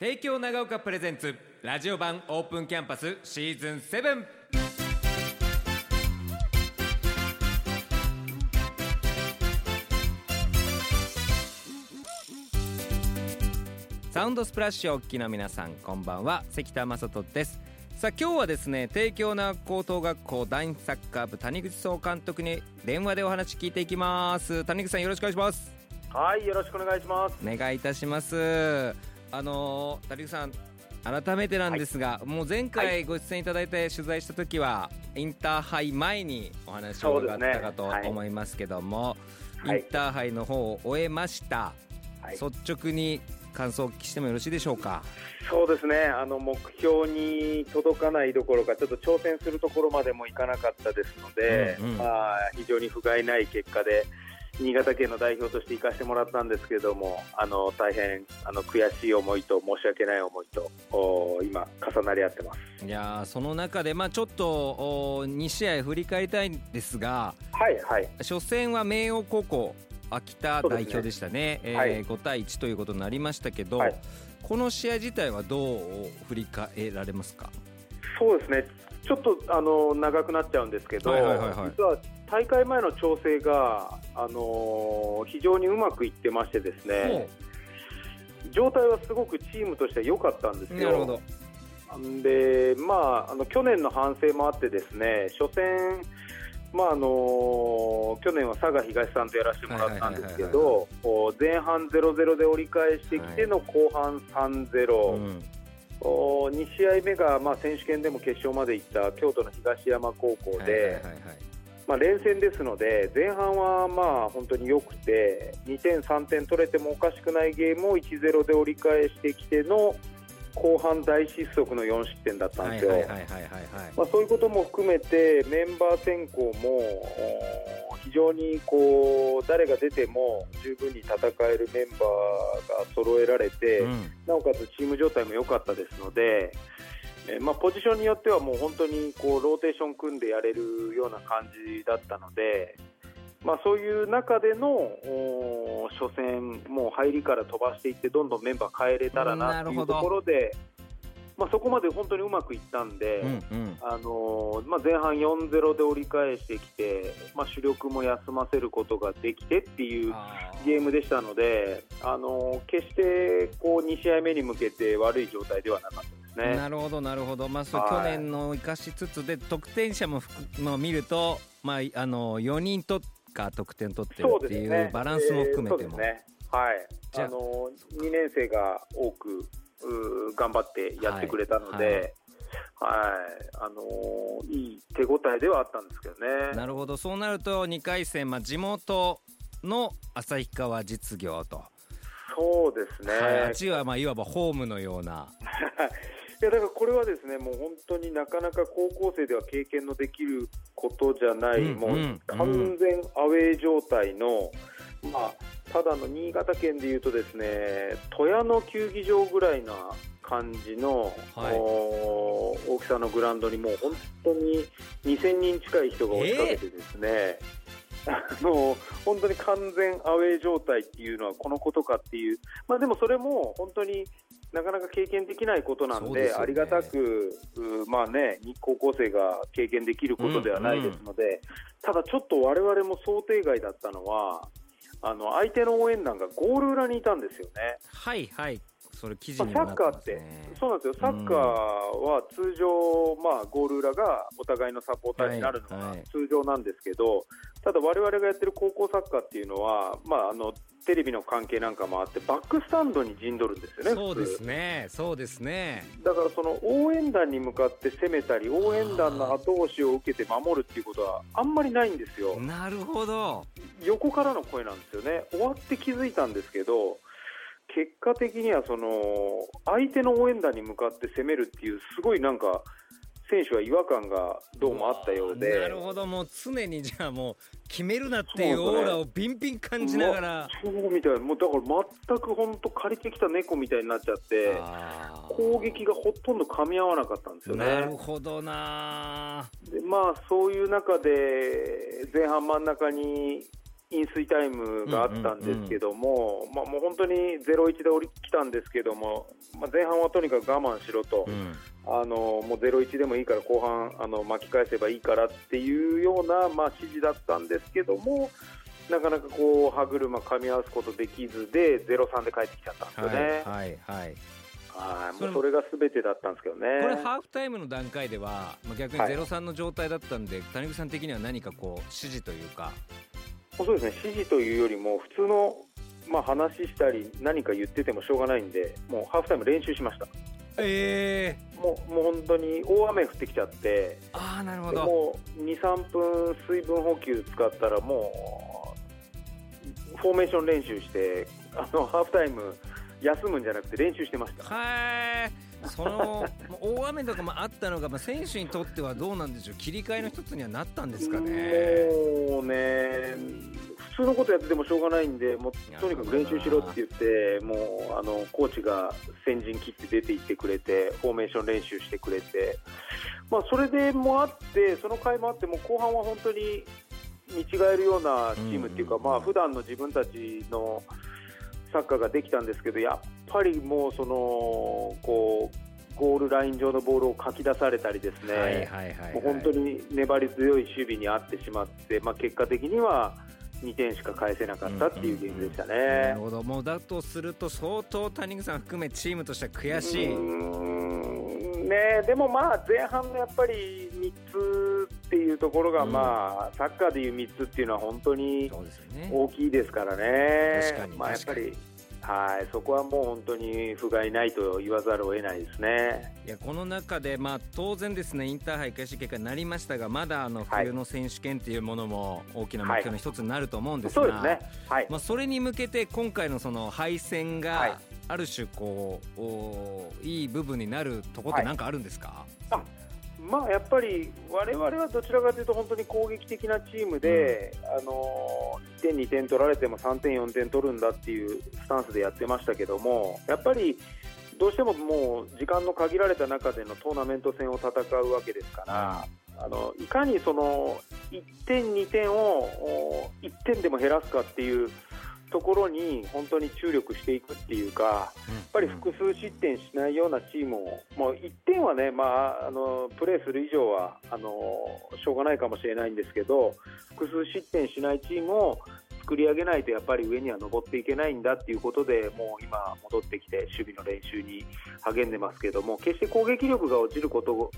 帝京長岡プレゼンツラジオ版オープンキャンパスシーズン7サウンドスプラッシュお聞きの皆さんこんばんは。関田正人です。さあ今日はですね帝京長高等学校男子サッカー部谷口総監督に電話でお話聞いていきます。谷口さんよろしくお願いします。はい、よろしくお願いします。お願いいたしますあの谷口さん改めてなんですが、もう前回ご出演いただいて取材した時はインターハイ前にお話を伺ったかと思いますけども、はい。インターハイの方を終えました、はい、率直に感想をお聞きしてもよろしいでしょうか？そうですね。あの目標に届かないどころか、ちょっと挑戦するところまでもいかなかったですので、うんうん。まあ非常に不甲斐ない結果で。新潟県の代表として行かせてもらったんですけれども、あの大変あの悔しい思いと申し訳ない思いとお今重なり合ってます。いやーその中で、まあ、ちょっとお2試合振り返りたいんですがはいはい。初戦は明桜高校秋田代表でしたね。えーはい。5対1ということになりましたけど、はい。この試合自体はどう振り返られますか？そうですね。ちょっとあの長くなっちゃうんですけど、はいはいはいはい。実は大会前の調整があの非常にうまくいってましてですね。状態はすごくチームとしては良かったんですよ。で、まあ、あの去年の反省もあってですね初戦、まああの去年は佐賀東さんとやらせてもらったんですけど前半0-0で折り返してきての後半3-0、うん。お2試合目が、まあ、選手権でも決勝まで行った京都の東山高校で、連戦ですので前半はまあ本当に良くて2点、3点取れてもおかしくないゲームを1-0で折り返してきての後半大失速の4失点だったんですよ。そういうことも含めてメンバー選考もお非常にこう誰が出ても十分に戦えるメンバーが揃えられて、うんなおかつチーム状態も良かったですので、えーまあ、ポジションによってはもう本当にこうローテーション組んでやれるような感じだったので、まあ、そういう中でのお初戦、もう入りから飛ばしていってどんどんメンバー変えれたらななるほどっていうところで、まあ、そこまで本当にうまくいったんで。うんうんあのーまあ、前半4-0で折り返してきて、まあ、主力も休ませることができてっていうゲームでしたので、あのー決してこう2試合目に向けて悪い状態ではなかったですね。なるほどなるほど、まあ、そうはい去年の生かしつつで得点者も含まあ見ると、まあ、あの4人とか得点取ってるっていうバランスも含めても、えーね。はい。じゃあ。あのー、2年生が多く頑張ってやってくれたので、はい。あのーいい手応えではあったんですけどね。なるほど。そうなると2回戦、まあ、地元の旭川実業と、そうですね、はい、あっちはまあいわばホームのような、いやだからこれはですねもう本当になかなか高校生では経験のできることじゃない、うんもううん完全アウェー状態の、まあ、ただの新潟県でいうとですね富谷の球技場ぐらいな感じの、はい。お大きさのグラウンドにもう本当に2000人近い人が押しかけてですね、あの本当に完全アウェー状態っていうのはこのことかっていう、まあ、でもそれも本当になかなか経験できないことなんででね。ありがたく、うまあね、高校生が経験できることではないですので、ただちょっと我々も想定外だったのはあの相手の応援団がゴール裏にいたんですよね。はいはいそれ記事まあ、にサもなってますッカーってね。そうなんですよ、サッカーは通常、まあ、ゴール裏がお互いのサポーターになるのがはいはい。通常なんですけど、ただ、我々がやってる高校サッカーっていうのは、まあ、あのテレビの関係なんかもあって、バックスタンドに陣取るんですよね、そうですね。そうですね。だからその応援団に向かって攻めたり、応援団の後押しを受けて守るっていうことはあんまりないんですよ。なるほど。横からの声なんですよね、終わって気づいたんですけど、結果的にはその相手の応援団に向かって攻めるっていう、すごいなんか、選手は違和感がどうもあったようで、なるほど。もう常にじゃあもう決めるなっていうオーラをビンビン感じながら、そうみたいな、もうだから全く本当、借りてきた猫みたいになっちゃって、攻撃がほとんど噛み合わなかったんですよなるね。ほどな。でまあ、そういう中で、前半真ん中に飲水タイムがあったんですけども、まあ、もう本当に0-1で降り来たんですけども、まあ、前半はとにかく我慢しろと、うん、あのもう0-1でもいいから後半あの巻き返せばいいからっていうような、まあ、指示だったんですけどもなかなかこう歯車噛み合わすことできずで0-3で帰ってきちゃったんですよね。はい、はいはいはい、もうそれがすべてだったんですけどね。これハーフタイムの段階では、まあ、逆に0-3の状態だったんで、はい、谷口さん的には何かこう指示というか。そうですね。指示というよりも普通の、まあ、話したり何か言っててもしょうがないんでもうハーフタイム練習しました。えー、もうもう本当に大雨降ってきちゃってあなるほど。もう23分水分補給使ったらもうフォーメーション練習してあのハーフタイム休むんじゃなくて練習してました。はいその大雨とかもあったのが、まあ、選手にとってはどうなんでしょう切り替えの一つにはなったんですかね。もうね。普通のことやっててもしょうがないんでもうとにかく練習しろって言ってもうあのコーチが先陣切って出て行ってくれてフォーメーション練習してくれて、まあ、それでもあってその回もあっても後半は本当に見違えるようなチームっていうか、うんうん、まあ普段の自分たちのサッカーができたんですけどやっぱりもうそのこうゴールライン上のボールをかき出されたりですね、もう本当に粘り強い守備にあってしまって、まあ、結果的には2点しか返せなかったっていうゲームでしたね。うんうんうん、なるほど。もうだとすると相当谷口さん含めチームとしては悔しい。ね、でもまあ前半のやっぱり3つっていうところが、まあ、サッカーでいう3つっていうのは本当に大きいですからね。まあ、やっぱりはい、そこはもう本当に不甲斐ないと言わざるを得ないですね。いやこの中で、まあ、当然ですねインターハイ開始結果になりましたがまだあの冬の選手権というものも大きな目標の一つになると思うんですが、はい、そうですね。はい。まあ、それに向けて今回のその敗戦が、ある種こういい部分になるところって何かあるんですか、はいまあ、やっぱり我々はどちらかというと本当に攻撃的なチームで、うん、あの1点、2点取られても3点、4点取るんだっていうスタンスでやってましたけどもやっぱりどうしてももう時間の限られた中でのトーナメント戦を戦うわけですから、うん、あのいかにその1点、2点を1点でも減らすかっていうところに本当に注力していくっていうか、やっぱり複数失点しないようなチームを、もう1点はね、まあ、あのプレーする以上はあのしょうがないかもしれないんですけど、複数失点しないチームを作り上げないとやっぱり上には登っていけないんだっていうことでもう今戻ってきて守備の練習に励んでますけども決して攻撃力が落ちること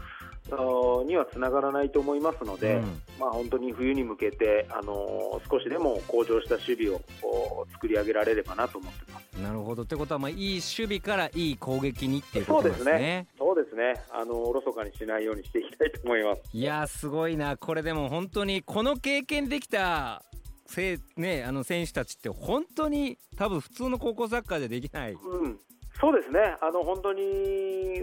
にはつながらないと思いますので、うん、まあ、本当に冬に向けて、あの少しでも向上した守備を作り上げられればなと思ってます。なるほど。ということは、まあ、いい守備からいい攻撃にっていうことですね。そうですね。あのおろそかにしないようにしていきたいと思います。いやすごいな、これでも本当にこの経験できたせね、あの選手たちって本当に多分普通の高校サッカーでできない、うん、そうですね。あの本当に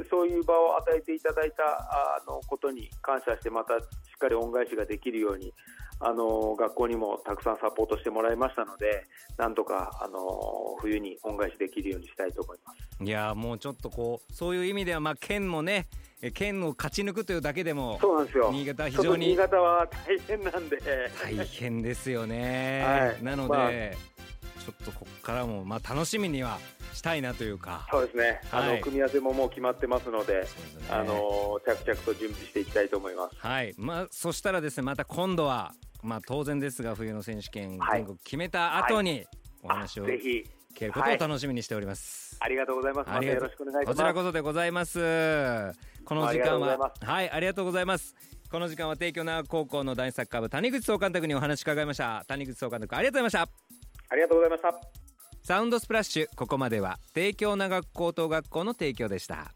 そういう場を与えていただいたあのことに感謝してまたしっかり恩返しができるようにあの学校にもたくさんサポートしてもらいましたのでなんとかあの冬に恩返しできるようにしたいと思います。いやもうちょっとこうそういう意味では、まあ、県もね県を勝ち抜くというだけでもそうなんですよ。新潟非常に新潟は大変なんで。大変ですよね、はい、なので、まあ、ちょっとここからもまあ楽しみにはしたいなというか。そうですね、はい、あの組み合わせももう決まってますので、ね、あの着々と準備していきたいと思います。はい。まあ、そしたらですねまた今度は、まあ、当然ですが冬の選手権全国決めた後にお話をぜひ聞けることを楽しみにしております。ありがとうございます。ま、よろしくお願いします。こちらこそでございます。この時間ははいありがとうございます。この時間は帝京長高校の男子サッカー部谷口総監督にお話伺いました。谷口総監督ありがとうございました。ありがとうございました。サウンドスプラッシュここまでは帝京長高等学校の提供でした